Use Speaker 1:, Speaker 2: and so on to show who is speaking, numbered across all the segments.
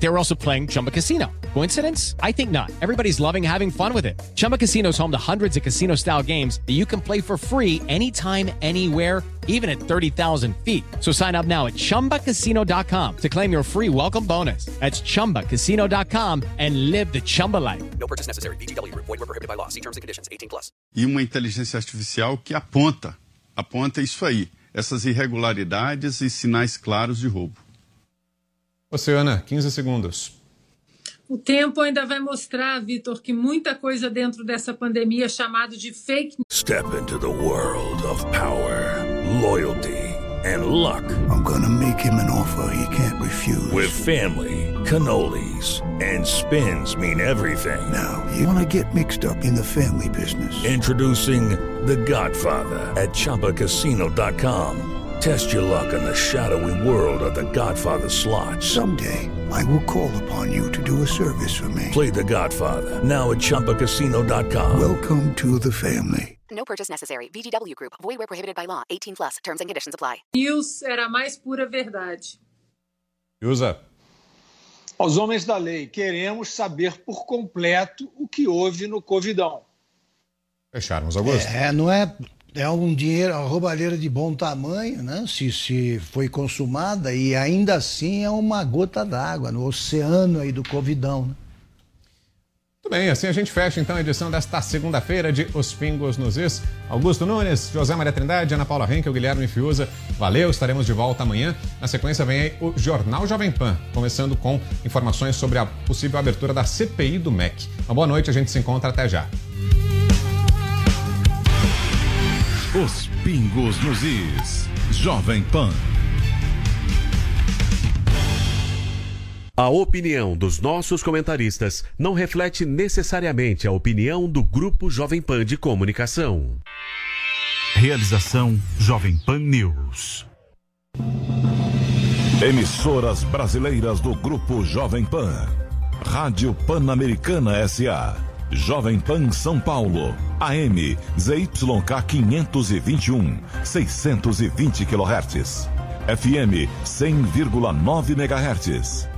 Speaker 1: They were also playing Chumba Casino. Coincidence? I think not. Everybody's loving having fun with it. Chumba Casino is home to hundreds of casino style games that you can play for free anytime, anywhere, even at 30,000 feet. So sign up now at chumbacasino.com to claim your free welcome bonus. That's chumbacasino.com and live the Chumba life.
Speaker 2: No purchase necessary. VGW Group. Void were prohibited by law. See terms and conditions. 18 plus.
Speaker 3: E uma inteligência artificial que aponta, aponta isso aí, essas irregularidades e sinais claros de roubo.
Speaker 4: Oceana, 15 segundos.
Speaker 5: O tempo ainda vai mostrar, Vitor, que muita coisa dentro dessa pandemia é chamado de fake
Speaker 6: Step into the world of power, loyalty, and luck.
Speaker 7: I'm gonna make him an offer he can't refuse.
Speaker 6: With family, cannolis, and spins mean everything.
Speaker 7: Now, you wanna get mixed up in the family business.
Speaker 6: Introducing The Godfather at ChumbaCasino.com. Test your luck in the shadowy world of The Godfather slot.
Speaker 7: Someday, I will call upon you to do a service for me.
Speaker 6: Play The Godfather now at ChumbaCasino.com.
Speaker 7: Welcome to the family.
Speaker 2: No purchase necessary. VGW Group. Void were prohibited by law. 18 plus. Terms and conditions apply.
Speaker 5: news era a mais pura verdade.
Speaker 4: Usa.
Speaker 8: Aos homens da lei, queremos saber por completo o que houve no Covidão.
Speaker 4: Fecharmos, Augusto.
Speaker 9: É, não é. É um dinheiro, uma roubalheira de bom tamanho, né? Se, se foi consumada e ainda assim é uma gota d'água no oceano aí do Covidão, né?
Speaker 4: Muito bem, assim a gente fecha então a edição desta segunda-feira de Os Pingos nos Is. Augusto Nunes, José Maria Trindade, Ana Paula Henkel, Guilherme Fiuza. Valeu, estaremos de volta amanhã. Na sequência vem aí o Jornal Jovem Pan, começando com informações sobre a possível abertura da CPI do MEC. Uma boa noite, a gente se encontra até já.
Speaker 10: Os Pingos nos Is. Jovem Pan.
Speaker 11: A opinião dos nossos comentaristas não reflete necessariamente a opinião do Grupo Jovem Pan de Comunicação.
Speaker 10: Realização Jovem Pan News. Emissoras brasileiras do Grupo Jovem Pan. Rádio Pan-Americana SA. Jovem Pan São Paulo. AM ZYK 521, 620 kHz. FM 100,9 MHz.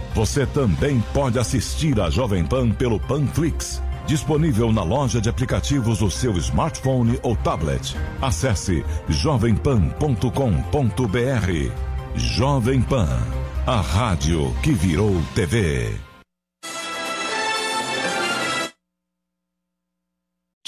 Speaker 10: Você também pode assistir a Jovem Pan pelo Panflix, disponível na loja de aplicativos do seu smartphone ou tablet. Acesse jovempan.com.br. Jovem Pan, a rádio que virou TV.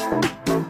Speaker 12: Just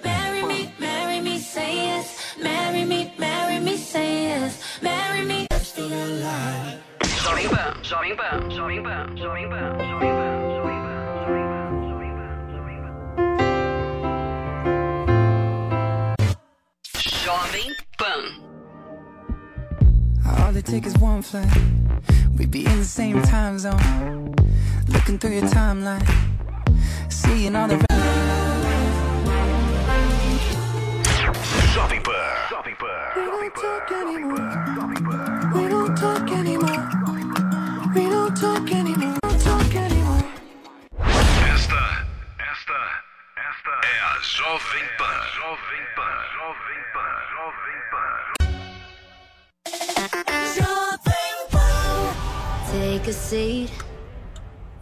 Speaker 13: Pan. Jovem Pan.
Speaker 14: All it takes is one flight. We'd be in the same time zone. Looking through your timeline. Seeing all the.
Speaker 6: Jovem Pan. Jovem Pan.
Speaker 14: We don't talk anymore.
Speaker 15: Seat.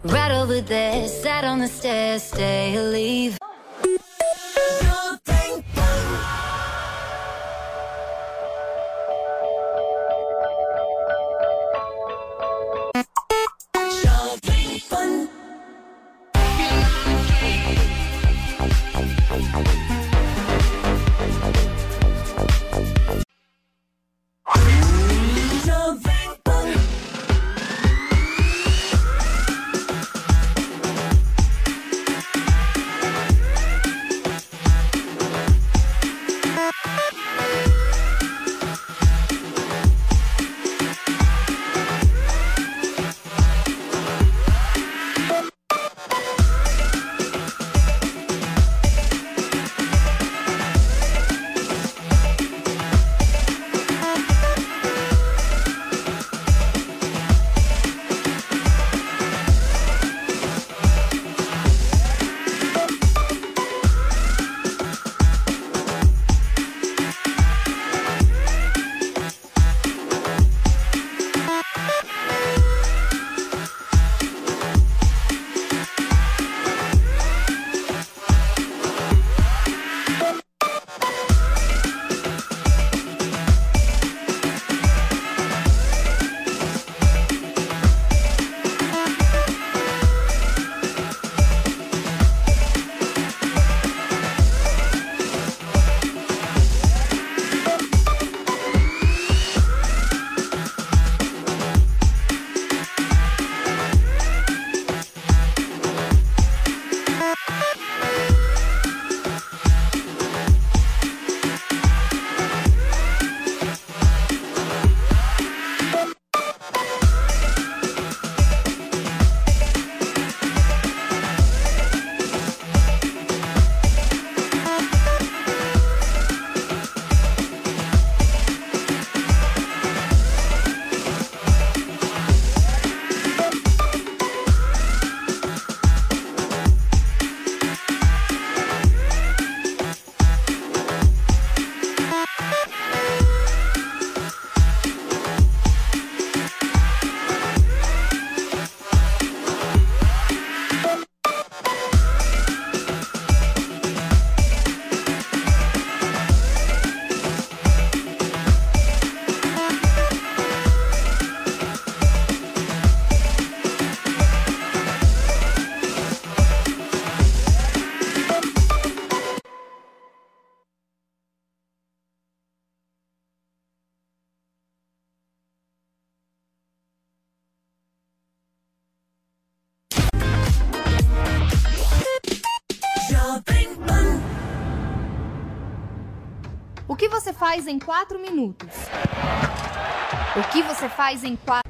Speaker 15: Right over there, sat on the stairs, stay or leave.
Speaker 16: Faz em 4 minutos? O que você faz em 4